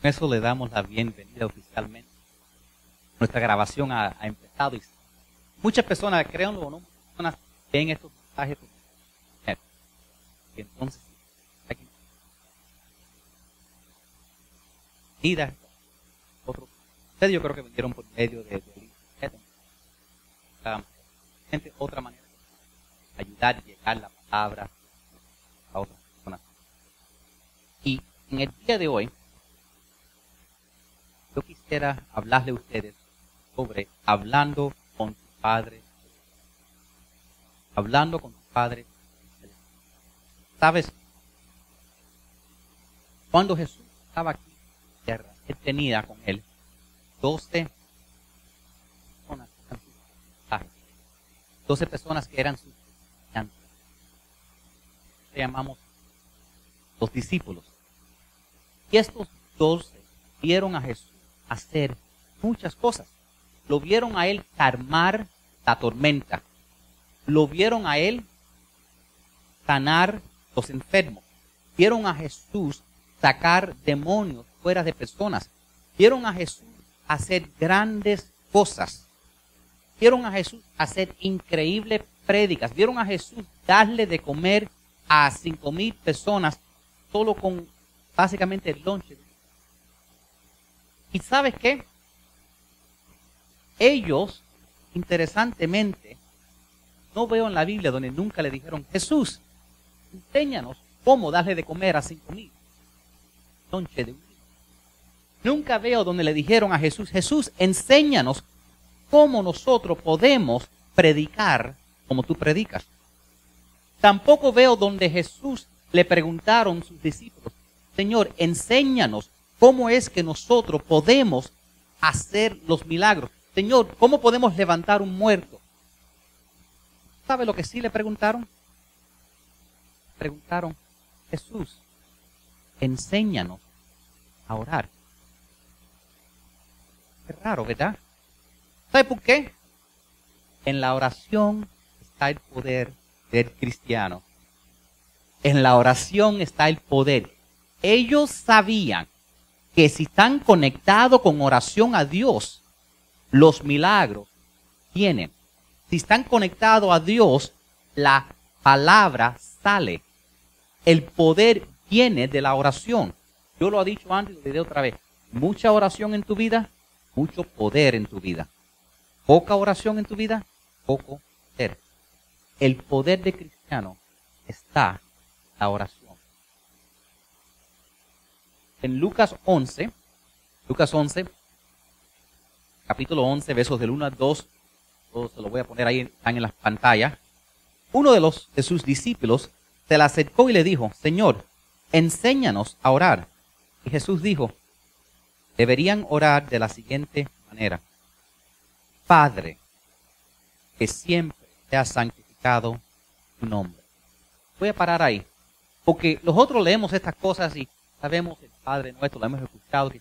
Con eso le damos la bienvenida oficialmente. Nuestra grabación ha, empezado y muchas personas, créanlo o no, personas ven estos mensajes por internet. entonces aquí otro ustedes yo creo que vinieron por medio de, de internet. Gente, otra manera de ayudar y llegar la palabra a otras personas. Y en el día de hoy, yo quisiera hablarle a ustedes sobre hablando con tu Padre. Hablando con tu Padre. ¿Sabes? Cuando Jesús estaba aquí en tierra, él tenía con él 12 personas que eran sus 12 personas que eran sus estudiantes. Le llamamos los discípulos. Y estos 12 vieron a Jesús hacer muchas cosas. Lo vieron a él calmar la tormenta. Lo vieron a él sanar los enfermos. Vieron a Jesús sacar demonios fuera de personas. Vieron a Jesús hacer grandes cosas. Vieron a Jesús hacer increíbles prédicas. Vieron a Jesús darle de comer a cinco mil personas solo con básicamente el lonche. ¿Y sabes qué? Ellos, interesantemente, no veo en la Biblia donde nunca le dijeron, Jesús, enséñanos cómo darle de comer a cinco mil. Lonche de un Nunca veo donde le dijeron a Jesús, Jesús, enséñanos cómo nosotros podemos predicar como tú predicas. Tampoco veo donde Jesús le preguntaron sus discípulos, Señor, enséñanos cómo es que nosotros podemos hacer los milagros. Señor, ¿cómo podemos levantar un muerto? ¿Sabe lo que sí le preguntaron? Preguntaron, Jesús, enséñanos a orar. Qué raro, ¿verdad? ¿Sabe por qué? En la oración está el poder del cristiano. En la oración está el poder. Ellos sabían que si están conectados con oración a Dios, los milagros vienen. Si están conectados a Dios, la palabra sale. El poder viene de la oración. Yo lo he dicho antes y lo diré otra vez. Mucha oración en tu vida, mucho poder en tu vida. Poca oración en tu vida, poco poder. El poder de cristiano está en la oración. En Lucas 11, Lucas 11, capítulo 11, versos del 1 al 2, se lo voy a poner ahí están en la pantalla. Uno de los de sus discípulos se le acercó y le dijo, Señor, enséñanos a orar. Y Jesús dijo, deberían orar de la siguiente manera. Padre, que siempre sea santificado tu nombre. Voy a parar ahí, porque nosotros leemos estas cosas y sabemos el Padre nuestro, lo hemos escuchado,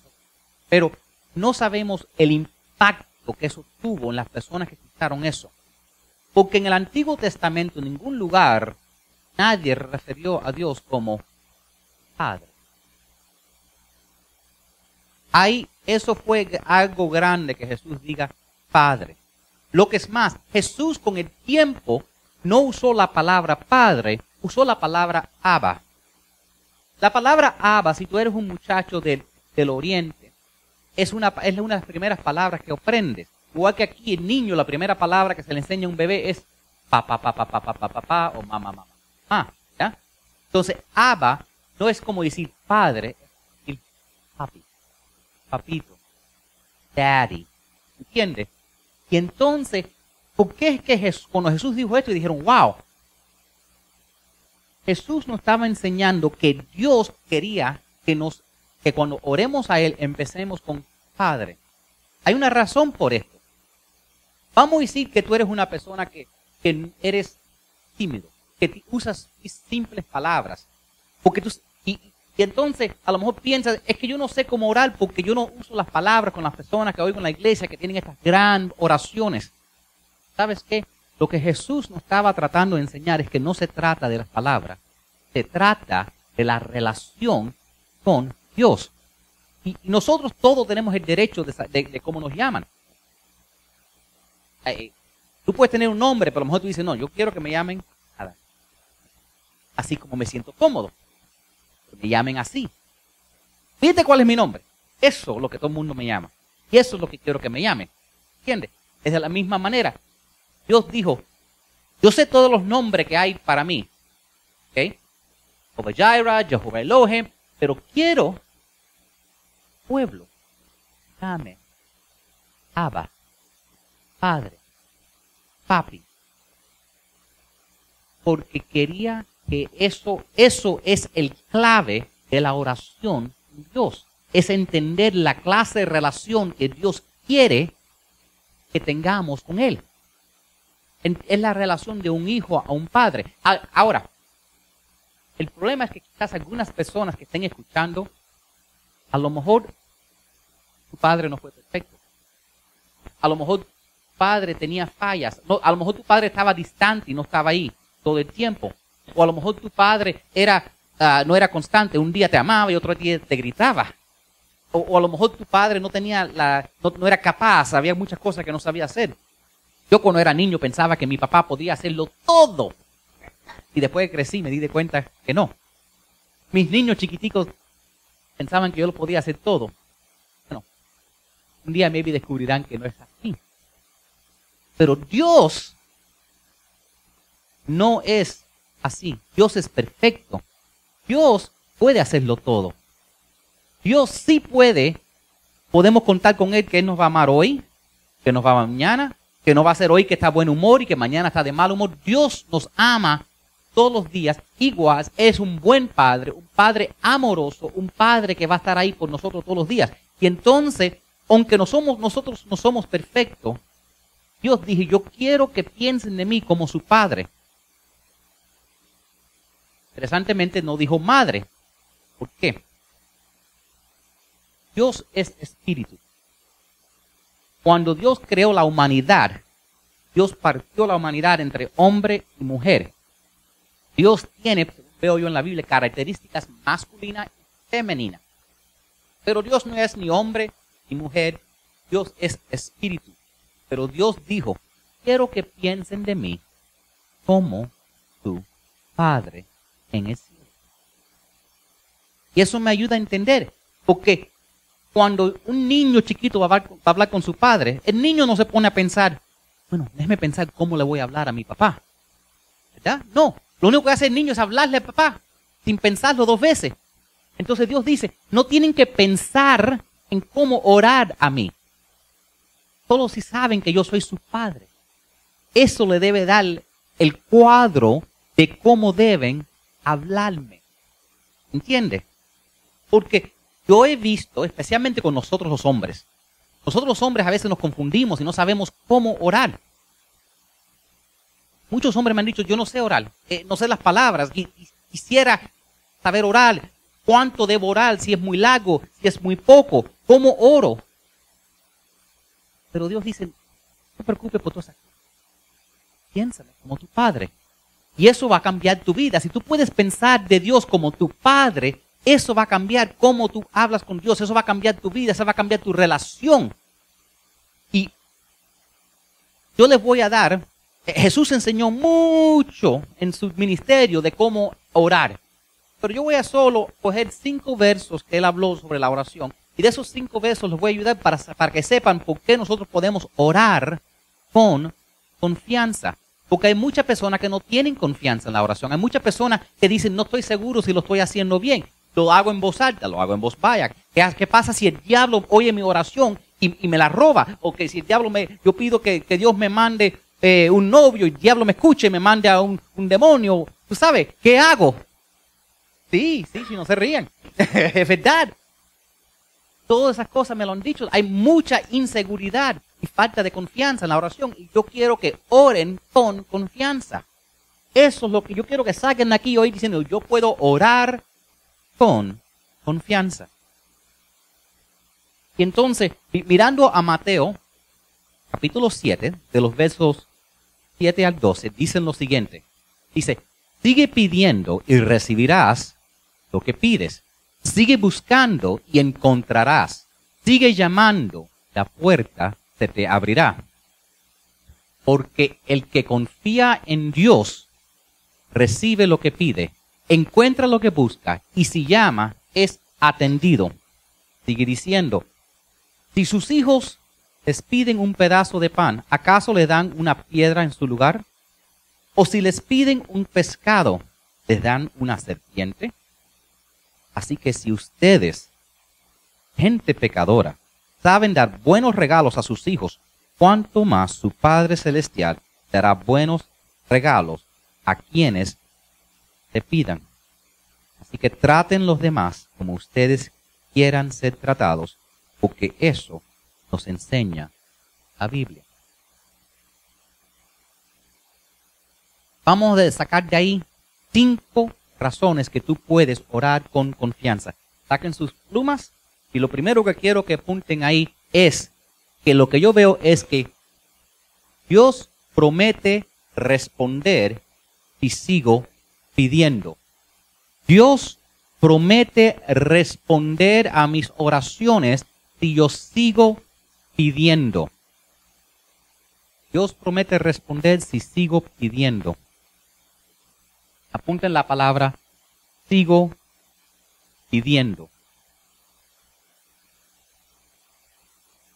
pero no sabemos el impacto que eso tuvo en las personas que escucharon eso. Porque en el Antiguo Testamento, en ningún lugar, nadie refirió a Dios como Padre. Ahí eso fue algo grande que Jesús diga Padre. Lo que es más, Jesús con el tiempo no usó la palabra Padre, usó la palabra Abba. La palabra Abba, si tú eres un muchacho del, del Oriente, es una, es una de las primeras palabras que aprendes. Igual que aquí el niño, la primera palabra que se le enseña a un bebé es papá, papá, papá, papá, papá, o mamá, mamá. Ah, ¿ya? Entonces, Abba no es como decir padre, es decir papi, papito, daddy. ¿Entiendes? Y entonces, ¿por qué es que cuando Jesús dijo esto y dijeron, wow, Jesús nos estaba enseñando que Dios quería que nos, que cuando oremos a Él empecemos con Padre. Hay una razón por esto. Vamos a decir que tú eres una persona que, que eres tímido, que usas simples palabras, porque tú, y, y entonces a lo mejor piensas, es que yo no sé cómo orar porque yo no uso las palabras con las personas que oigo en la iglesia que tienen estas grandes oraciones. ¿Sabes qué? Lo que Jesús nos estaba tratando de enseñar es que no se trata de las palabras, se trata de la relación con Dios. Y nosotros todos tenemos el derecho de, cómo nos llaman. Tú puedes tener un nombre, pero a lo mejor tú dices, no, yo quiero que me llamen Así como me siento cómodo. Me llamen así. Fíjate cuál es mi nombre. Eso es lo que todo el mundo me llama. Y eso es lo que quiero que me llamen. ¿Entiendes? Es de la misma manera. Dios dijo, yo sé todos los nombres que hay para mí. ¿Ok? Jehová Jehová Elohim, pero quiero pueblo. Ame. Abba. Padre. Papi. Porque quería que eso, eso es el clave de la oración de Dios. Es entender la clase de relación que Dios quiere que tengamos con Él. Es la relación de un hijo a un padre. Ahora, el problema es que quizás algunas personas que estén escuchando, a lo mejor tu padre no fue perfecto. A lo mejor tu padre tenía fallas. a lo mejor tu padre estaba distante y no estaba ahí todo el tiempo. O a lo mejor tu padre era, ah, no era constante. Un día te amaba y otro día te gritaba. O, a lo mejor tu padre no tenía la, no, era capaz, había muchas cosas que no sabía hacer. Yo cuando era niño pensaba que mi papá podía hacerlo todo. Y después que crecí me di de cuenta que no. Mis niños chiquiticos pensaban que yo lo podía hacer todo. Bueno, un día maybe descubrirán que no es así. Pero Dios no es así. Dios es perfecto. Dios puede hacerlo todo. Dios sí puede. Podemos contar con Él que Él nos va a amar hoy, que nos va a amar mañana, que no va a ser hoy que está buen humor y que mañana está de mal humor. Dios nos ama todos los días igual. Es un buen padre, un padre amoroso, un padre que va a estar ahí por nosotros todos los días. Y entonces, aunque no somos, nosotros no somos perfectos, Dios dije, yo quiero que piensen de mí como su padre. Interesantemente no dijo madre. ¿Por qué? Dios es espíritu. Cuando Dios creó la humanidad, Dios partió la humanidad entre hombre y mujer. Dios tiene, veo yo en la Biblia, características masculinas y femeninas. Pero Dios no es ni hombre ni mujer, Dios es espíritu. Pero Dios dijo, quiero que piensen de mí como tu Padre en el cielo. Y eso me ayuda a entender, porque cuando un niño chiquito va a, hablar, con su padre, el niño no se pone a pensar, bueno, déjeme pensar cómo le voy a hablar a mi papá. ¿Verdad? No, lo único que hace el niño es hablarle a papá, sin pensarlo dos veces. Entonces Dios dice, no tienen que pensar en cómo orar a mí. Solo si saben que yo soy su padre. Eso le debe dar el cuadro de cómo deben hablarme. ¿Entiende? Porque yo he visto, especialmente con nosotros los hombres, nosotros los hombres a veces nos confundimos y no sabemos cómo orar. Muchos hombres me han dicho, yo no sé orar, eh, no sé las palabras, quisiera saber orar, cuánto debo orar, si es muy largo, si es muy poco, cómo oro. Pero Dios dice, no te preocupes por todo eso. Piénsalo como tu padre. Y eso va a cambiar tu vida. Si tú puedes pensar de Dios como tu Padre, eso va a cambiar cómo tú hablas con Dios. Eso va a cambiar tu vida. Eso va a cambiar tu relación. Y yo les voy a dar, eh, Jesús enseñó mucho en su ministerio de cómo orar. Pero yo voy a solo coger cinco versos que él habló sobre la oración. Y de esos cinco versos les voy a ayudar para, para que sepan por qué nosotros podemos orar con confianza. Porque hay muchas personas que no tienen confianza en la oración. Hay muchas personas que dicen, no estoy seguro si lo estoy haciendo bien. Lo hago en voz alta, lo hago en voz baja. ¿Qué, pasa si el diablo oye mi oración y, me la roba? O que si el diablo me, yo pido que, Dios me mande eh, un novio y el diablo me escuche y me mande a un, un demonio. ¿Tú sabes? ¿Qué hago? Sí, sí, si no se ríen. es verdad. Todas esas cosas me lo han dicho. Hay mucha inseguridad y falta de confianza en la oración. Y yo quiero que oren con confianza. Eso es lo que yo quiero que saquen aquí hoy diciendo, yo puedo orar con confianza. Y entonces, mirando a Mateo, capítulo 7, de los versos 7 al 12, dicen lo siguiente. Dice, sigue pidiendo y recibirás lo que pides. Sigue buscando y encontrarás. Sigue llamando, la puerta se te abrirá. Porque el que confía en Dios recibe lo que pide, encuentra lo que busca y si llama es atendido. Sigue diciendo, si sus hijos les piden un pedazo de pan, ¿acaso le dan una piedra en su lugar? ¿O si les piden un pescado, les dan una serpiente? Así que si ustedes, gente pecadora, saben dar buenos regalos a sus hijos, cuánto más su Padre Celestial dará buenos regalos a quienes le pidan. Así que traten los demás como ustedes quieran ser tratados, porque eso nos enseña la Biblia. Vamos a sacar de ahí cinco razones que tú puedes orar con confianza. Saquen sus plumas y lo primero que quiero que apunten ahí es que lo que yo veo es que Dios promete responder y sigo pidiendo. Dios promete responder a mis oraciones si yo sigo pidiendo. Dios promete responder si sigo pidiendo. Apunten la palabra, sigo pidiendo.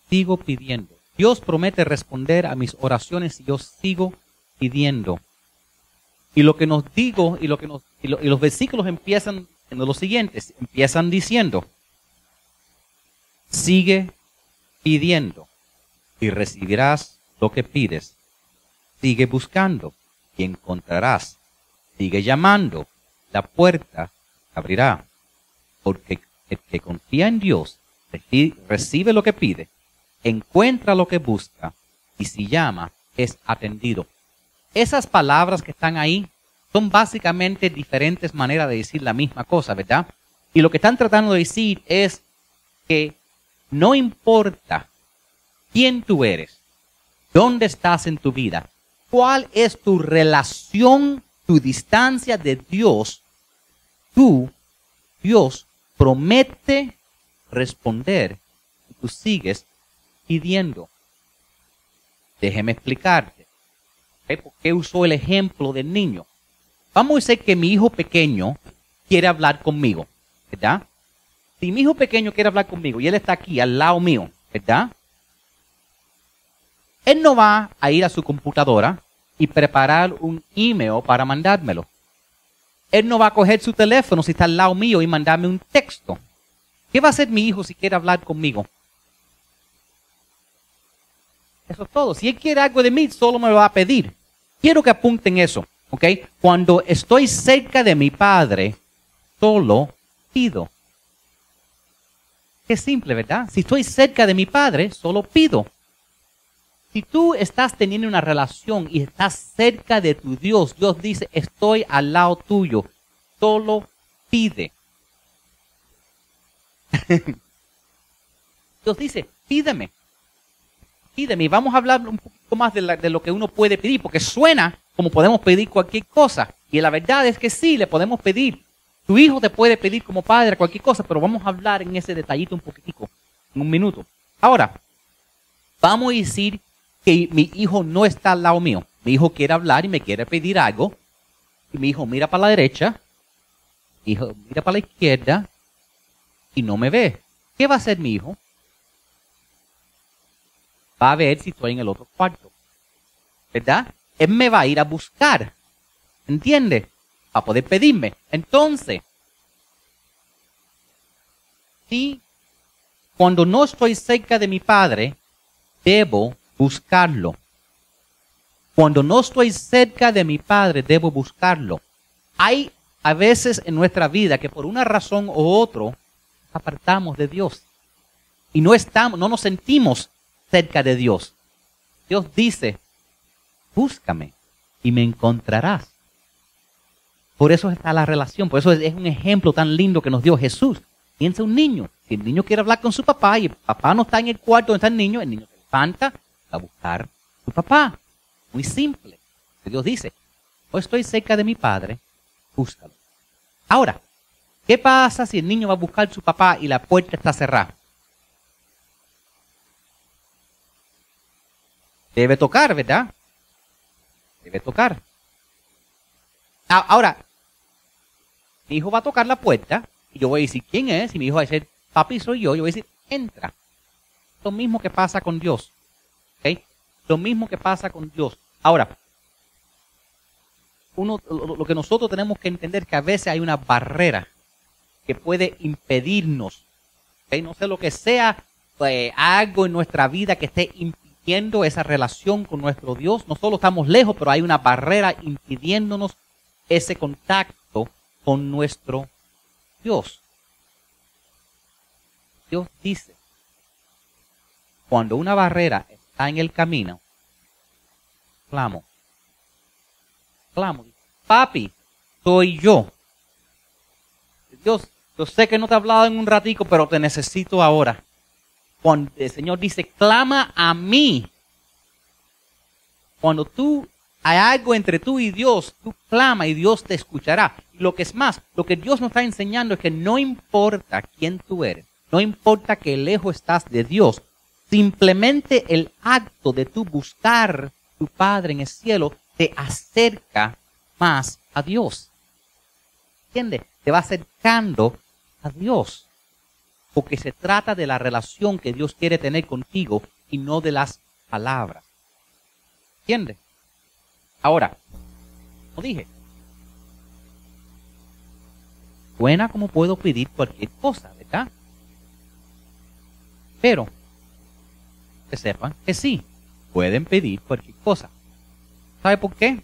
Sigo pidiendo. Dios promete responder a mis oraciones si yo sigo pidiendo. Y lo que nos digo y lo que nos y, los versículos empiezan en lo siguiente, empiezan diciendo: Sigue pidiendo y recibirás lo que pides. Sigue buscando y encontrarás. Sigue llamando, la puerta abrirá. Porque el que confía en Dios recibe lo que pide, encuentra lo que busca y si llama es atendido. Esas palabras que están ahí son básicamente diferentes maneras de decir la misma cosa, ¿verdad? Y lo que están tratando de decir es que no importa quién tú eres, dónde estás en tu vida, cuál es tu relación, tu distancia de Dios, tú, Dios, promete responder y tú sigues pidiendo. Déjeme explicarte. ¿Por qué usó el ejemplo del niño? Vamos a decir que mi hijo pequeño quiere hablar conmigo, ¿verdad? Si mi hijo pequeño quiere hablar conmigo y él está aquí al lado mío, ¿verdad? Él no va a ir a su computadora y preparar un email para mandármelo. Él no va a coger su teléfono si está al lado mío y mandarme un texto. ¿Qué va a hacer mi hijo si quiere hablar conmigo? Eso es todo. Si él quiere algo de mí, solo me lo va a pedir. Quiero que apunten eso, ¿ok? Cuando estoy cerca de mi padre, solo pido. Qué simple, ¿verdad? Si estoy cerca de mi padre, solo pido. Si tú estás teniendo una relación y estás cerca de tu Dios, Dios dice, estoy al lado tuyo, solo pide. Dios dice, pídeme pídeme. Vamos a hablar un poquito más de, lo que uno puede pedir, porque suena como podemos pedir cualquier cosa. Y la verdad es que sí, le podemos pedir. Tu hijo te puede pedir como padre cualquier cosa, pero vamos a hablar en ese detallito un poquitico, en un minuto. Ahora, vamos a decir que mi hijo no está al lado mío. Mi hijo quiere hablar y me quiere pedir algo. Y mi hijo mira para la derecha, hijo mira para la izquierda y no me ve. ¿Qué va a hacer mi hijo? Va a ver si estoy en el otro cuarto. ¿Verdad? Él me va a ir a buscar. ¿Entiende? Para poder pedirme. Entonces, si cuando no estoy cerca de mi padre, debo buscarlo. Cuando no estoy cerca de mi padre, debo buscarlo. Hay a veces en nuestra vida que por una razón u otra apartamos de Dios y no estamos, no nos sentimos cerca de Dios. Dios dice, búscame y me encontrarás. Por eso está la relación, por eso es un ejemplo tan lindo que nos dio Jesús. Piensa un niño, si el niño quiere hablar con su papá y el papá no está en el cuarto donde está el niño, el niño se levanta a buscar su papá. Muy simple. Dios dice, o estoy cerca de mi padre, búscalo. Ahora, ¿Qué pasa si el niño va a buscar a su papá y la puerta está cerrada? Debe tocar, ¿verdad? Debe tocar. Ahora, mi hijo va a tocar la puerta y yo voy a decir, ¿quién es? Y mi hijo va a decir, papi, soy yo. Yo voy a decir, entra. Lo mismo que pasa con Dios. ¿Ok? Lo mismo que pasa con Dios. Ahora, uno, lo, que nosotros tenemos que entender que a veces hay una barrera que puede impedirnos, no sé lo que sea, pues, algo en nuestra vida que esté impidiendo esa relación con nuestro Dios. No solo estamos lejos, pero hay una barrera impidiéndonos ese contacto con nuestro Dios. Dios dice, cuando una barrera está en el camino, clamo, clamo, papi, soy yo. Dios, yo sé que no te he hablado en un ratico, pero te necesito ahora. Cuando el Señor dice, clama a mí. Cuando tú hay algo entre tú y Dios, tú clama y Dios te escuchará. Lo que es más, lo que Dios nos está enseñando es que no importa quién tú eres, no importa que lejos estás de Dios, simplemente el acto de tú buscar tu Padre en el cielo te acerca más a Dios. ¿Entiendes? Te va acercando a Dios. Porque se trata de la relación que Dios quiere tener contigo y no de las palabras. ¿Entiendes? Ahora, como dije, buena como puedo pedir cualquier cosa, ¿verdad? Pero, que sepan que sí, pueden pedir cualquier cosa. ¿Sabe por qué?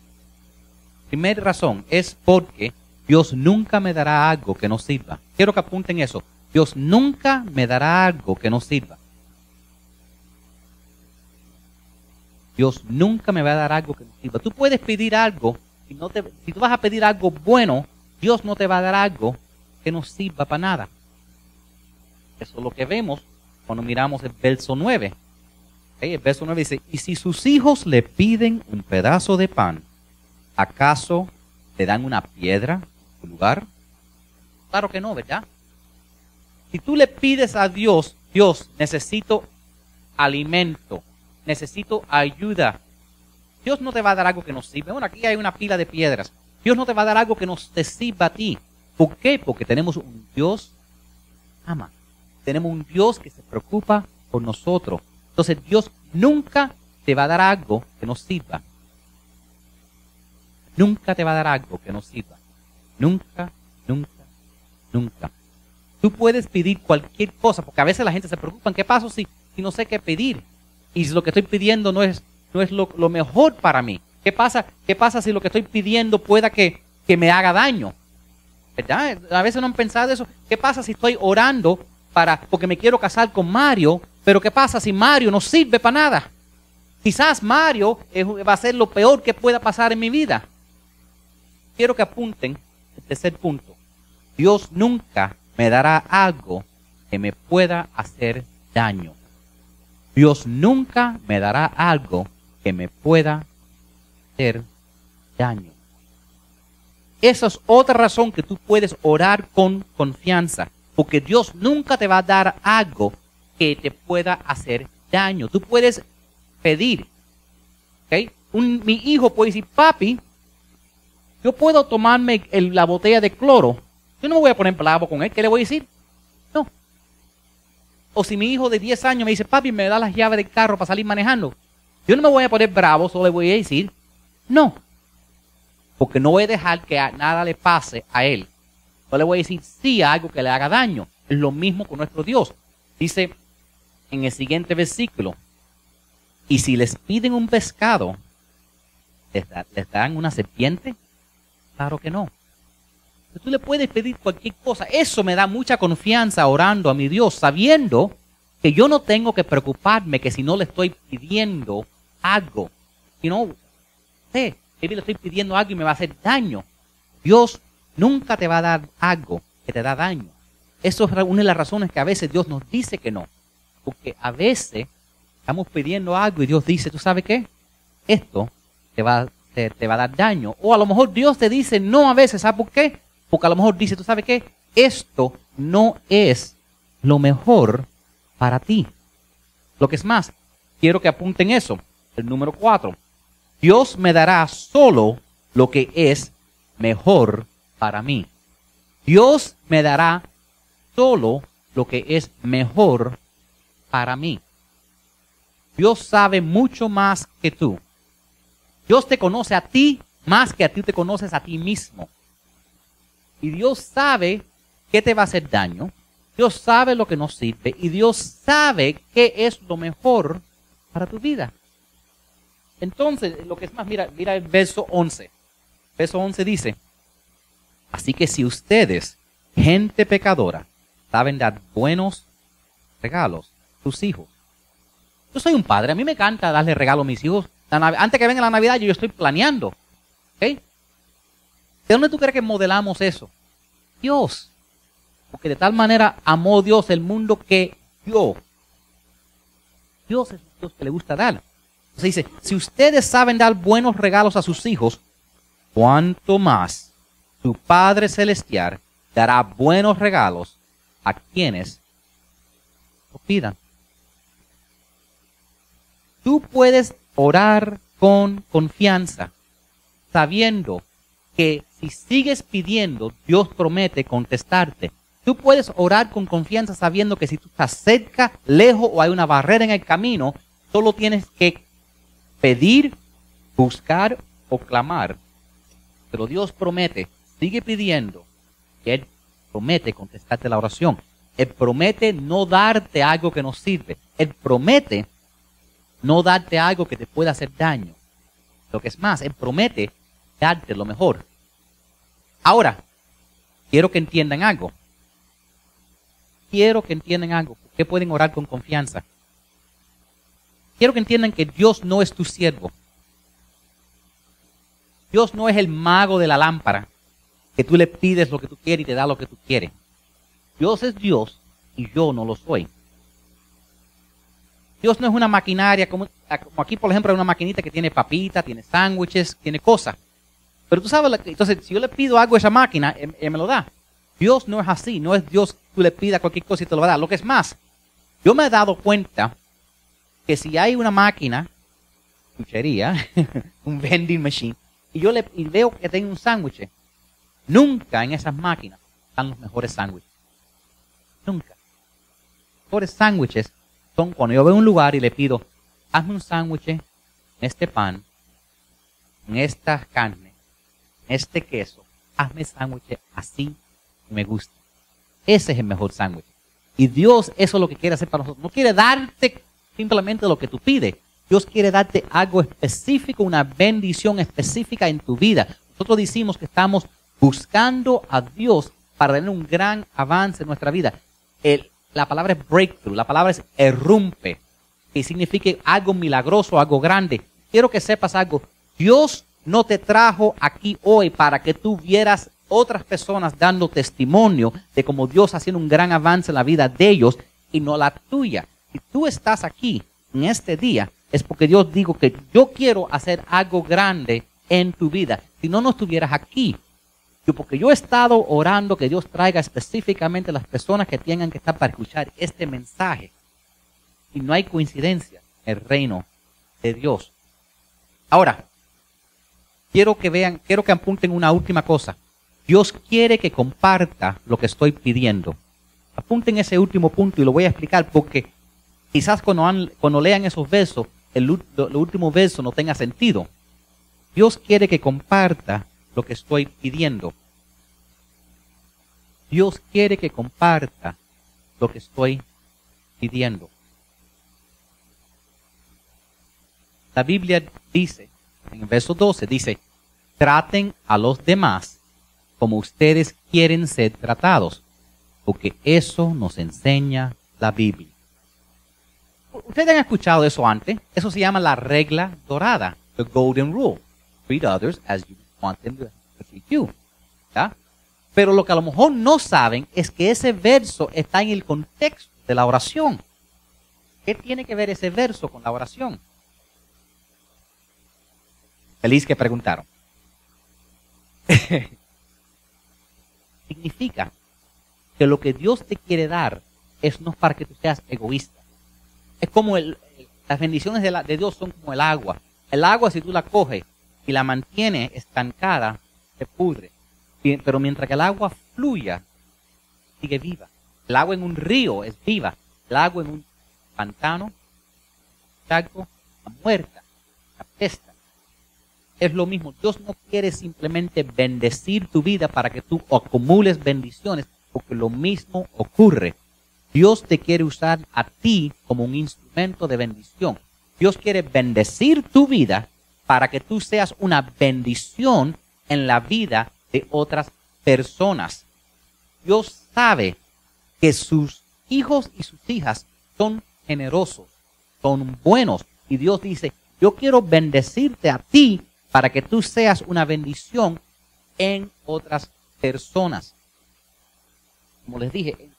Primera razón es porque Dios nunca me dará algo que no sirva. Quiero que apunten eso. Dios nunca me dará algo que no sirva. Dios nunca me va a dar algo que no sirva. Tú puedes pedir algo, y no te, si tú vas a pedir algo bueno, Dios no te va a dar algo que no sirva para nada. Eso es lo que vemos cuando miramos el verso 9. El verso 9 dice, y si sus hijos le piden un pedazo de pan, ¿acaso le dan una piedra en su lugar? Claro que no, ¿verdad? Si tú le pides a Dios, Dios, necesito alimento, necesito ayuda. Dios no te va a dar algo que nos sirva. Bueno, aquí hay una pila de piedras. Dios no te va a dar algo que nos te sirva a ti. ¿Por qué? Porque tenemos un Dios ama. Tenemos un Dios que se preocupa por nosotros. Entonces Dios nunca te va a dar algo que nos sirva. Nunca te va a dar algo que nos sirva. Nunca, nunca, nunca. Tú puedes pedir cualquier cosa, porque a veces la gente se preocupa, ¿qué pasa si, si no sé qué pedir? y si lo que estoy pidiendo no es, no es lo, mejor para mí. ¿Qué pasa, ¿Qué pasa si lo que estoy pidiendo pueda que, que me haga daño? ¿Verdad? A veces no han pensado eso. ¿Qué pasa si estoy orando para, porque me quiero casar con Mario, pero qué pasa si Mario no sirve para nada? Quizás Mario va a ser lo peor que pueda pasar en mi vida. Quiero que apunten el tercer punto. Dios nunca me dará algo que me pueda hacer daño. Dios nunca me dará algo que me pueda hacer daño. Esa es otra razón que tú puedes orar con confianza, porque Dios nunca te va a dar algo que te pueda hacer daño. Tú puedes pedir, ¿ok? mi hijo puede decir, papi, yo puedo tomarme la botella de cloro. Yo no me voy a poner bravo con él. ¿Qué le voy a decir? O si mi hijo de 10 años me dice, papi, me da las llaves del carro para salir manejando. Yo no me voy a poner bravo, solo le voy a decir, no. Porque no voy a dejar que nada le pase a él. No le voy a decir sí a algo que le haga daño. Es lo mismo con nuestro Dios. Dice en el siguiente versículo, y si les piden un pescado, ¿les, dan una serpiente? Claro que no. Tú le puedes pedir cualquier cosa. Eso me da mucha confianza orando a mi Dios, sabiendo que yo no tengo que preocuparme que si no le estoy pidiendo algo, si no, sé, le estoy pidiendo algo y me va a hacer daño. Dios nunca te va a dar algo que te da daño. Eso es una de las razones que a veces Dios nos dice que no. Porque a veces estamos pidiendo algo y Dios dice, ¿tú sabes qué? Esto te va, te, te va a dar daño. O a lo mejor Dios te dice no a veces, ¿sabes por qué? Porque a lo mejor dice, ¿tú sabes qué? esto no es lo mejor para ti. Lo que es más, quiero que apunten eso. El número cuatro. Dios me dará solo lo que es mejor para mí. Dios me dará solo lo que es mejor para mí. Dios sabe mucho más que tú. Dios te conoce a ti más que a ti te conoces a ti mismo. Y Dios sabe qué te va a hacer daño. Dios sabe lo que nos sirve. Y Dios sabe qué es lo mejor para tu vida. Entonces, lo que es más, mira, mira el verso 11. Verso 11 dice, así que si ustedes, gente pecadora, saben dar buenos regalos a sus hijos. Yo soy un padre, a mí me encanta darle regalo a mis hijos. Antes que venga la Navidad, yo estoy planeando. ¿Ok? ¿De dónde tú crees que modelamos eso? Dios. Porque de tal manera amó Dios el mundo que dio. Dios es Dios que le gusta dar. Entonces dice, si ustedes saben dar buenos regalos a sus hijos, cuánto más su Padre Celestial dará buenos regalos a quienes lo pidan. Tú puedes orar con confianza, sabiendo que si sigues pidiendo, Dios promete contestarte. Tú puedes orar con confianza sabiendo que si tú estás cerca, lejos o hay una barrera en el camino, solo tienes que pedir, buscar o clamar. Pero Dios promete, sigue pidiendo, Él promete contestarte la oración. Él promete no darte algo que no sirve. Él promete no darte algo que te pueda hacer daño. Lo que es más, Él promete darte lo mejor. Ahora, quiero que entiendan algo. Quiero que entiendan algo. Que pueden orar con confianza. Quiero que entiendan que Dios no es tu siervo. Dios no es el mago de la lámpara, que tú le pides lo que tú quieres y te da lo que tú quieres. Dios es Dios y yo no lo soy. Dios no es una maquinaria como, aquí, por ejemplo, hay una maquinita que tiene papitas, tiene sándwiches, tiene cosas. Pero tú sabes, entonces, si yo le pido algo a esa máquina, él, me lo da. Dios no es así, no es Dios que tú le pidas cualquier cosa y te lo va a dar. Lo que es más, yo me he dado cuenta que si hay una máquina, chuchería, un vending machine, y yo le veo que tiene un sándwich, nunca en esas máquinas están los mejores sándwiches. Nunca. Los mejores sándwiches son cuando yo veo un lugar y le pido, hazme un sándwich en este pan, en esta carne, este queso, hazme sándwich así me gusta. Ese es el mejor sándwich. Y Dios eso es lo que quiere hacer para nosotros. No quiere darte simplemente lo que tú pides. Dios quiere darte algo específico, una bendición específica en tu vida. Nosotros decimos que estamos buscando a Dios para tener un gran avance en nuestra vida la palabra es breakthrough, la palabra es errumpe, que significa algo milagroso, algo grande. Quiero que sepas algo. Dios no te trajo aquí hoy para que tú vieras otras personas dando testimonio de cómo Dios haciendo un gran avance en la vida de ellos y no la tuya. Si tú estás aquí en este día, es porque Dios dijo que yo quiero hacer algo grande en tu vida. Si no, no estuvieras aquí porque yo he estado orando que Dios traiga específicamente las personas que tengan que estar para escuchar este mensaje. Y no hay coincidencia en el reino de Dios. Ahora, quiero que vean, quiero que apunten una última cosa. Dios quiere que comparta lo que estoy pidiendo. Apunten ese último punto y lo voy a explicar porque quizás cuando, cuando lean esos versos, el, lo, último verso no tenga sentido. Dios quiere que comparta lo que estoy pidiendo. Dios quiere que comparta lo que estoy pidiendo. La Biblia dice, en el verso 12, dice, traten a los demás como ustedes quieren ser tratados, porque eso nos enseña la Biblia. Ustedes han escuchado eso antes, eso se llama la regla dorada, the golden rule. Treat others as you want them to treat you. Pero lo que a lo mejor no saben es que ese verso está en el contexto de la oración. ¿Qué tiene que ver ese verso con la oración? Feliz que preguntaron. Significa que lo que Dios te quiere dar es no para que tú seas egoísta. Es como el, las bendiciones de, Dios son como el agua. El agua, si tú la coges y la mantienes estancada, se pudre. Pero mientras que el agua fluya, sigue viva. El agua en un río es viva. El agua en un pantano, está muerta, apesta. Es lo mismo. Dios no quiere simplemente bendecir tu vida para que tú acumules bendiciones, porque lo mismo ocurre. Dios te quiere usar a ti como un instrumento de bendición. Dios quiere bendecir tu vida para que tú seas una bendición en la vida de otras personas. Dios sabe que sus hijos y sus hijas son generosos, son buenos. Y Dios dice, yo quiero bendecirte a ti para que tú seas una bendición en otras personas. Como les dije,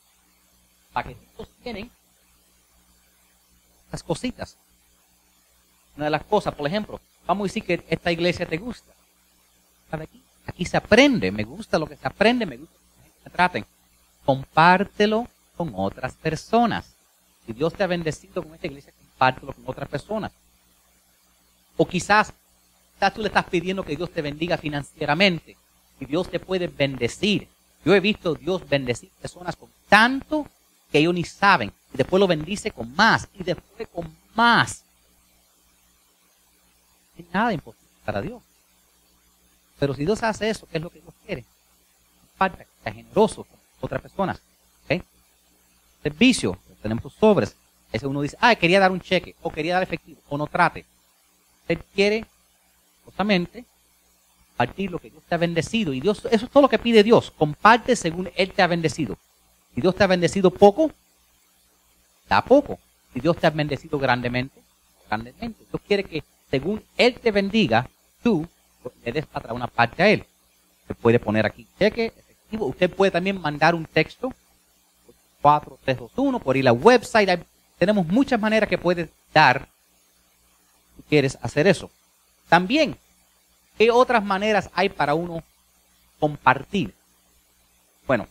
paquetitos tienen las cositas. Una de las cosas, por ejemplo, vamos a decir que esta iglesia te gusta. Aquí, se aprende, me gusta lo que se aprende, me gusta traten. Compártelo con otras personas. Si Dios te ha bendecido con esta iglesia, compártelo con otras personas. O quizás, quizás tú le estás pidiendo que Dios te bendiga financieramente. Y Dios te puede bendecir. Yo he visto Dios bendecir personas con tanto que ellos ni saben. Y después lo bendice con más. Y después con más. No hay nada imposible para Dios. Pero si Dios hace eso, ¿qué es lo que Dios quiere? Falta que sea generoso con otras personas. ¿okay? Servicio, tenemos sobres. Ese uno dice, ah, quería dar un cheque, o quería dar efectivo, o no trate. Él quiere justamente partir lo que Dios te ha bendecido. Y Dios, eso es todo lo que pide Dios. Comparte según Él te ha bendecido. Si Dios te ha bendecido poco, da poco. Si Dios te ha bendecido grandemente, grandemente. Dios quiere que según Él te bendiga, tú le des para una parte a Él. Usted puede poner aquí cheque, efectivo. Usted puede también mandar un texto, 4321, por ir a website. tenemos muchas maneras que puedes dar si quieres hacer eso. También, ¿qué otras maneras hay para uno compartir? Bueno,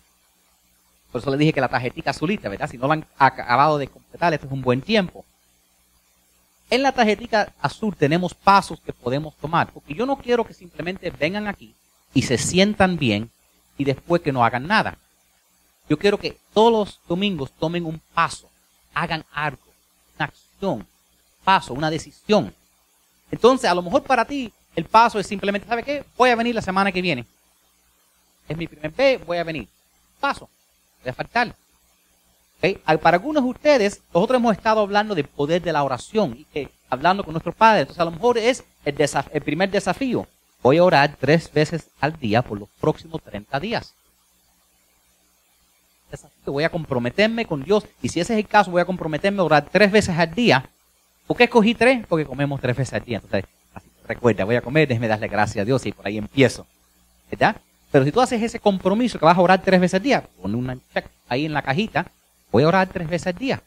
por eso le dije que la tarjetita azulita, ¿verdad? Si no la han acabado de completar, este es un buen tiempo. En la tarjetita azul tenemos pasos que podemos tomar, porque yo no quiero que simplemente vengan aquí y se sientan bien y después que no hagan nada. Yo quiero que todos los domingos tomen un paso, hagan algo, una acción, paso, una decisión. Entonces, a lo mejor para ti el paso es simplemente, ¿sabe qué? Voy a venir la semana que viene. Es mi primer vez, voy a venir. Paso a faltar. Para algunos de ustedes, nosotros hemos estado hablando del poder de la oración y que hablando con nuestro Padre. Entonces, a lo mejor es el, el primer desafío. Voy a orar tres veces al día por los próximos 30 días. Voy a comprometerme con Dios. Y si ese es el caso, voy a comprometerme a orar tres veces al día. ¿Por qué escogí tres? Porque comemos tres veces al día. Entonces, recuerda, voy a comer, déjeme darle gracias a Dios y por ahí empiezo. ¿Verdad? Pero si tú haces ese compromiso que vas a orar tres veces al día, pon una check ahí en la cajita, voy a orar tres veces al día.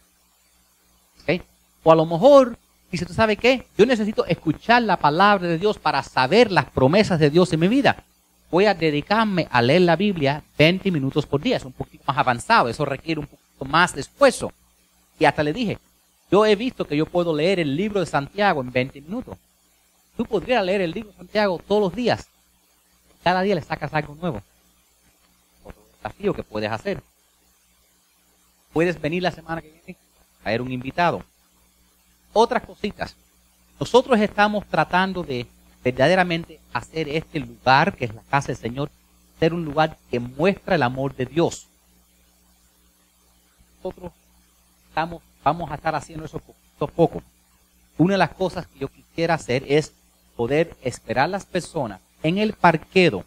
O a lo mejor, dice, ¿tú sabes qué? Yo necesito escuchar la palabra de Dios para saber las promesas de Dios en mi vida. Voy a dedicarme a leer la Biblia 20 minutos por día. Es un poquito más avanzado, eso requiere un poquito más de esfuerzo. Y hasta le dije, yo he visto que yo puedo leer el libro de Santiago en 20 minutos. Tú podrías leer el libro de Santiago todos los días cada día le sacas algo nuevo. Otro desafío que puedes hacer. Puedes venir la semana que viene, a traer un invitado. Otras cositas. Nosotros estamos tratando de verdaderamente hacer este lugar, que es la casa del Señor, ser un lugar que muestra el amor de Dios. Nosotros estamos, vamos a estar haciendo eso poquito a poco. Una de las cosas que yo quisiera hacer es poder esperar a las personas en el parqueo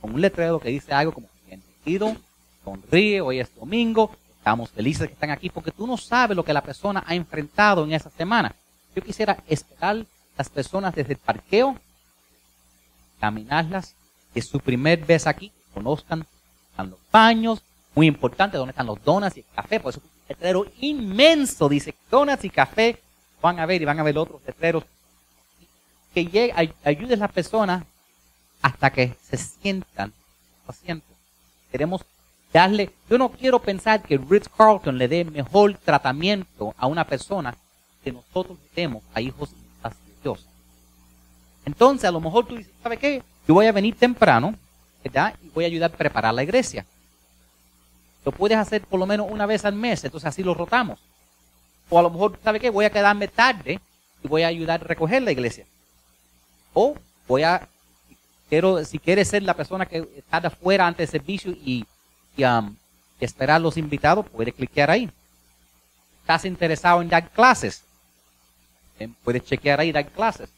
con un letrero que dice algo como bienvenido, sonríe, hoy es domingo, estamos felices que están aquí porque tú no sabes lo que la persona ha enfrentado en esa semana. Yo quisiera esperar las personas desde el parqueo, caminarlas, que es su primer vez aquí, conozcan están los baños, muy importante, dónde están los donuts y el café, por eso letrero inmenso dice donuts y café, van a ver y van a ver otros letreros que llegue, a las personas hasta que se sientan pacientes. Queremos darle, yo no quiero pensar que Ritz Carlton le dé mejor tratamiento a una persona que nosotros le demos a hijos de Dios. Entonces, a lo mejor tú dices, ¿sabe qué? Yo voy a venir temprano, ¿verdad? Y voy a ayudar a preparar la iglesia. Lo puedes hacer por lo menos una vez al mes, entonces así lo rotamos. O a lo mejor, ¿sabe qué? Voy a quedarme tarde y voy a ayudar a recoger la iglesia. O voy a, quiero, si quieres ser la persona que está de afuera antes del servicio y, um, y, esperar a los invitados, puede cliquear ahí. ¿Estás interesado en dar clases? Puedes chequear ahí, dar clases.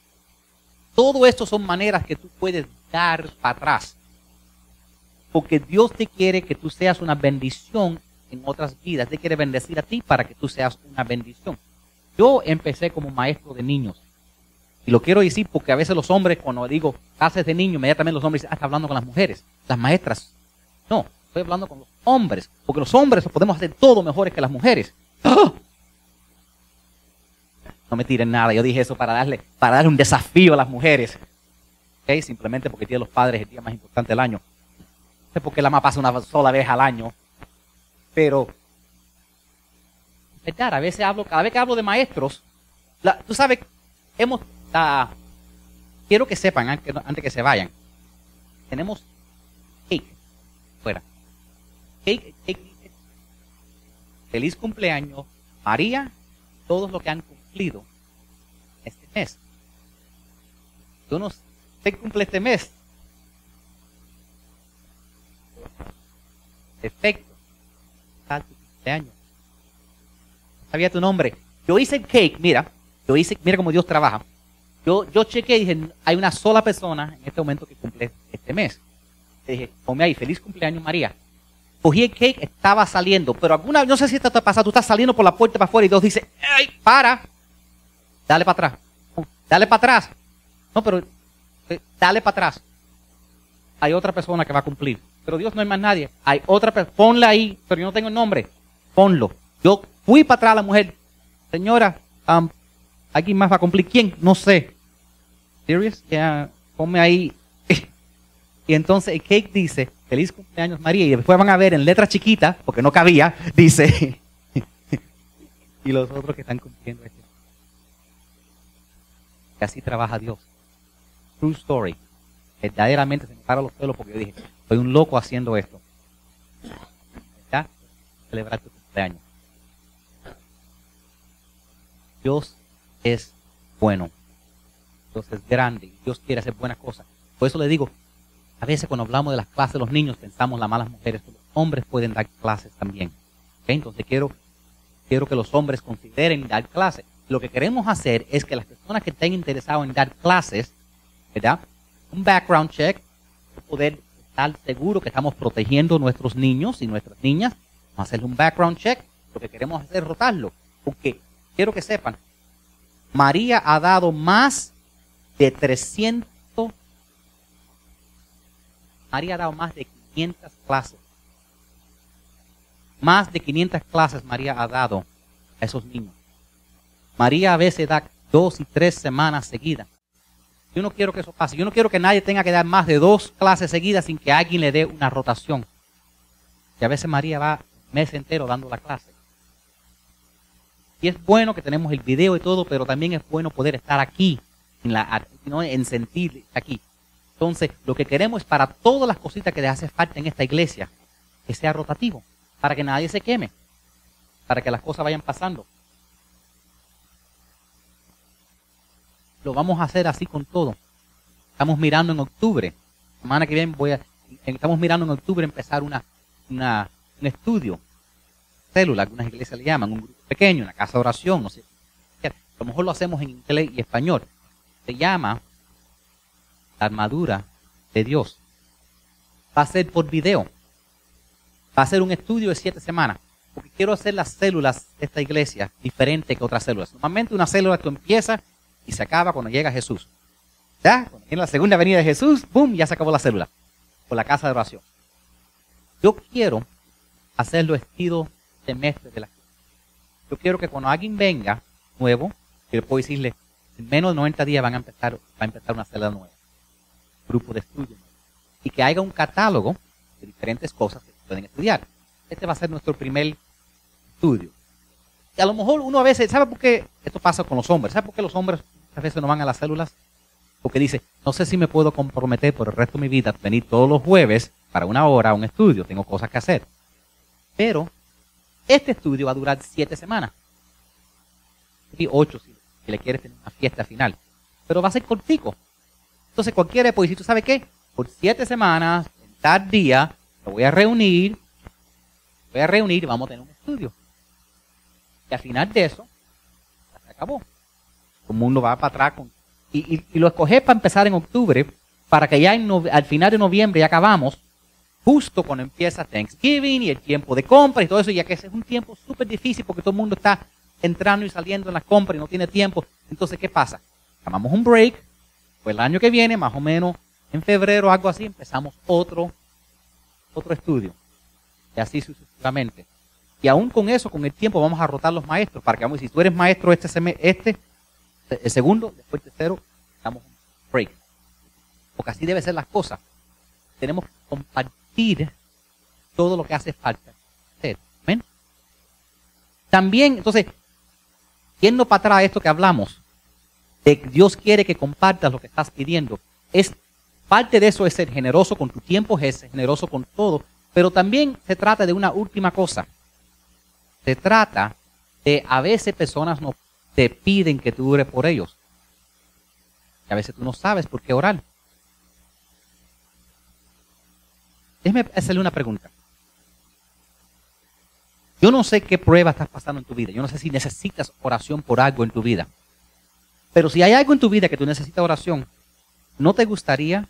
Todo esto son maneras que tú puedes dar para atrás. Porque Dios te quiere que tú seas una bendición en otras vidas. Te quiere bendecir a ti para que tú seas una bendición. Yo empecé como maestro de niños. Y lo quiero decir porque a veces los hombres, cuando digo clases de niños, inmediatamente los hombres dicen, ah, está hablando con las mujeres, las maestras. No, estoy hablando con los hombres. Porque los hombres podemos hacer todo mejores que las mujeres. ¡Ah! No me tiren nada. Yo dije eso para darle, para darle un desafío a las mujeres. Simplemente porque tiene los padres el día más importante del año. Sé por qué la mamá pasa una sola vez al año. Pero, a veces hablo, cada vez que hablo de maestros, tú sabes, hemos, quiero que sepan antes, que se vayan, tenemos cake fuera. Cake, cake, feliz cumpleaños, María, todos los que han este mes. Yo no cumple este mes. Perfecto. año. Sabía tu nombre. Yo hice el cake, mira. Yo hice, mira cómo Dios trabaja. Yo, yo chequé y dije, hay una sola persona en este momento que cumple este mes. Le dije, come ahí, feliz cumpleaños María. Cogí el cake, estaba saliendo, pero alguna, no sé si esto te pasa, tú estás saliendo por la puerta para afuera y Dios dice, ¡ay, para! dale para atrás, dale para atrás. No, pero eh, dale para atrás. Hay otra persona que va a cumplir. Pero Dios no hay más nadie. Hay otra persona. Ponla ahí, pero yo no tengo el nombre. Ponlo. Yo fui para atrás a la mujer. Señora, um, ¿alguien más va a cumplir? ¿Quién? No sé. ¿Serious? Ya, ponme ahí. y entonces el cake dice, feliz cumpleaños María. Y después van a ver en letra chiquita, porque no cabía, dice. y los otros que están cumpliendo este así trabaja Dios. True story. Verdaderamente se me para los pelos porque yo dije, soy un loco haciendo esto. ¿Ya? Celebrar tu cumpleaños. Dios es bueno. Dios es grande. Dios quiere hacer buenas cosas. Por eso le digo, a veces cuando hablamos de las clases de los niños pensamos las malas mujeres, los hombres pueden dar clases también. Entonces quiero, quiero que los hombres consideren dar clases. Lo que queremos hacer es que las personas que estén interesadas en dar clases, ¿verdad? Un background check, poder estar seguro que estamos protegiendo a nuestros niños y nuestras niñas. Vamos a hacerle un background check. Lo que queremos es rotarlo. Porque quiero que sepan, María ha dado más de 300, María ha dado más de 500 clases. Más de 500 clases María ha dado a esos niños. María a veces da dos y tres semanas seguidas. Yo no quiero que eso pase. Yo no quiero que nadie tenga que dar más de dos clases seguidas sin que alguien le dé una rotación. Y a veces María va mes entero dando la clase. Y es bueno que tenemos el video y todo, pero también es bueno poder estar aquí, en, la, en sentir aquí. Entonces, lo que queremos es para todas las cositas que le hace falta en esta iglesia, que sea rotativo, para que nadie se queme, para que las cosas vayan pasando. Lo vamos a hacer así con todo. Estamos mirando en octubre. Semana que viene voy a, estamos mirando en octubre empezar una, una, un estudio. Célula, algunas iglesias le llaman, un grupo pequeño, una casa de oración, no sé. A lo mejor lo hacemos en inglés y español. Se llama la armadura de Dios. Va a ser por video. Va a ser un estudio de siete semanas. Porque quiero hacer las células de esta iglesia diferente que otras células. Normalmente una célula tú empiezas y se acaba cuando llega Jesús. ¿Ya? Cuando viene la segunda venida de Jesús, ¡pum! Ya se acabó la célula. Por la casa de oración. Yo quiero hacerlo estilo semestre de la Yo quiero que cuando alguien venga nuevo, yo puedo decirle, en menos de 90 días van a empezar, va a empezar una célula nueva. Grupo de estudio. Y que haya un catálogo de diferentes cosas que pueden estudiar. Este va a ser nuestro primer estudio. Y a lo mejor uno a veces, ¿sabe por qué esto pasa con los hombres? ¿Sabe por qué los hombres a veces no van a las células? Porque dice, no sé si me puedo comprometer por el resto de mi vida a venir todos los jueves para una hora a un estudio, tengo cosas que hacer. Pero este estudio va a durar siete semanas. Y ocho si, le quieres tener una fiesta final. Pero va a ser cortico. Entonces cualquiera puede decir, ¿tú sabes qué? Por siete semanas, en tal día, lo voy a reunir, voy a reunir y vamos a tener un estudio. Y al final de eso, se acabó. El mundo va para atrás. y, lo escogí para empezar en octubre, para que ya al final de noviembre ya acabamos, justo cuando empieza Thanksgiving y el tiempo de compra y todo eso, ya que ese es un tiempo súper difícil porque todo el mundo está entrando y saliendo en la compra y no tiene tiempo. Entonces, ¿qué pasa? Tomamos un break, pues el año que viene, más o menos en febrero, algo así, empezamos otro, otro estudio. Y así sucesivamente. Y aún con eso, con el tiempo, vamos a rotar los maestros, para que vamos, si tú eres maestro este, este, el segundo, después el tercero, damos un break. Porque así deben ser las cosas. Tenemos que compartir todo lo que hace falta. ¿Ven? También, entonces, ¿quién no para atrás esto que hablamos? De que Dios quiere que compartas lo que estás pidiendo. Es parte de eso es ser generoso con tu tiempo, es ser generoso con todo, pero también se trata de una última cosa. Se trata de a veces personas no te piden que tú ores por ellos. Y a veces tú no sabes por qué orar. Déjeme hacerle una pregunta. Yo no sé qué prueba estás pasando en tu vida. Yo no sé si necesitas oración por algo en tu vida. Pero si hay algo en tu vida que tú necesitas oración, ¿no te gustaría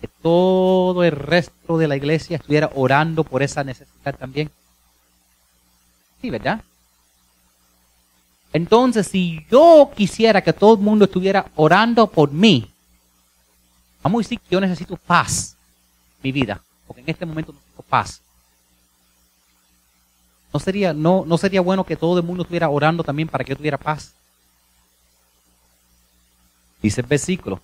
que todo el resto de la iglesia estuviera orando por esa necesidad también? Sí, ¿verdad? Entonces, si yo quisiera que todo el mundo estuviera orando por mí, vamos a decir que yo necesito paz en mi vida, porque en este momento necesito paz. ¿No sería, no, ¿No sería bueno que todo el mundo estuviera orando también para que yo tuviera paz? Dice el versículo,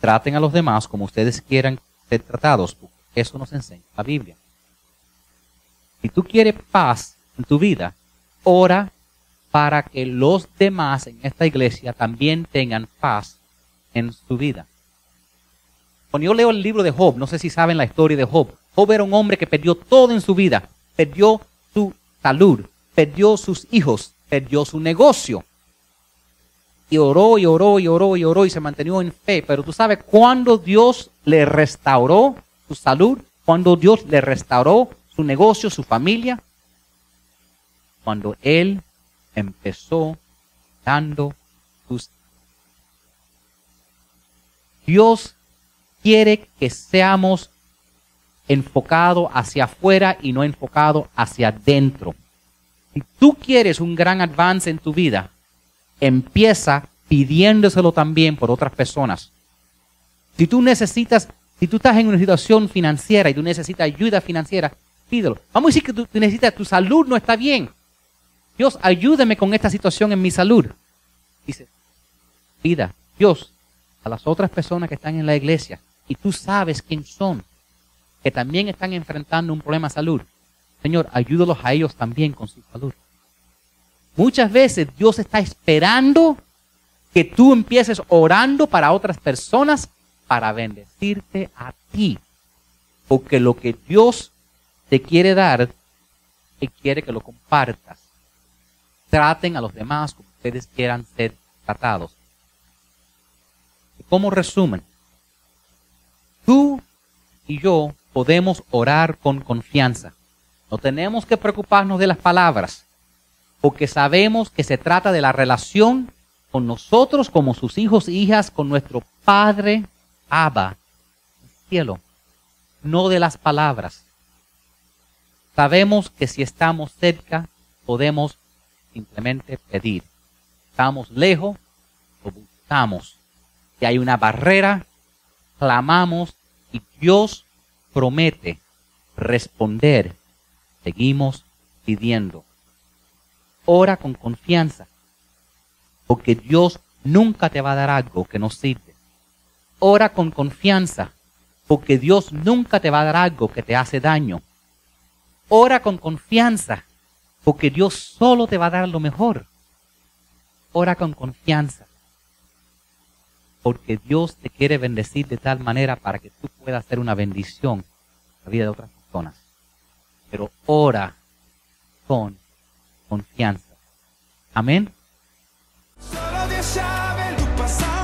traten a los demás como ustedes quieran ser tratados, porque eso nos enseña la Biblia. Si tú quieres paz en tu vida, ora para que los demás en esta iglesia también tengan paz en su vida. Cuando yo leo el libro de Job, no sé si saben la historia de Job, Job era un hombre que perdió todo en su vida, perdió su salud, perdió sus hijos, perdió su negocio. Y oró y oró y oró y oró y se mantenió en fe. Pero tú sabes cuándo Dios le restauró su salud, cuando Dios le restauró su negocio, su familia, cuando él empezó dando sus... Dios quiere que seamos enfocados hacia afuera y no enfocados hacia adentro. Si tú quieres un gran avance en tu vida, empieza pidiéndoselo también por otras personas. Si tú necesitas, si tú estás en una situación financiera y tú necesitas ayuda financiera, pídelo. Vamos a decir que tú necesitas, tu salud no está bien. Dios, ayúdame con esta situación en mi salud. Dice, pida, Dios, a las otras personas que están en la iglesia, y tú sabes quién son, que también están enfrentando un problema de salud. Señor, ayúdalos a ellos también con su salud. Muchas veces Dios está esperando que tú empieces orando para otras personas para bendecirte a ti. Porque lo que Dios te quiere dar, Él quiere que lo compartas traten a los demás como ustedes quieran ser tratados. Como resumen, tú y yo podemos orar con confianza. No tenemos que preocuparnos de las palabras, porque sabemos que se trata de la relación con nosotros como sus hijos e hijas, con nuestro Padre Abba, cielo, no de las palabras. Sabemos que si estamos cerca, podemos simplemente pedir. Estamos lejos, lo buscamos. Si hay una barrera, clamamos y Dios promete responder. Seguimos pidiendo. Ora con confianza, porque Dios nunca te va a dar algo que no sirve. Ora con confianza, porque Dios nunca te va a dar algo que te hace daño. Ora con confianza, porque Dios solo te va a dar lo mejor. Ora con confianza, porque Dios te quiere bendecir de tal manera para que tú puedas ser una bendición en la vida de otras personas. Pero ora con confianza. Amén. Solo Dios pasado.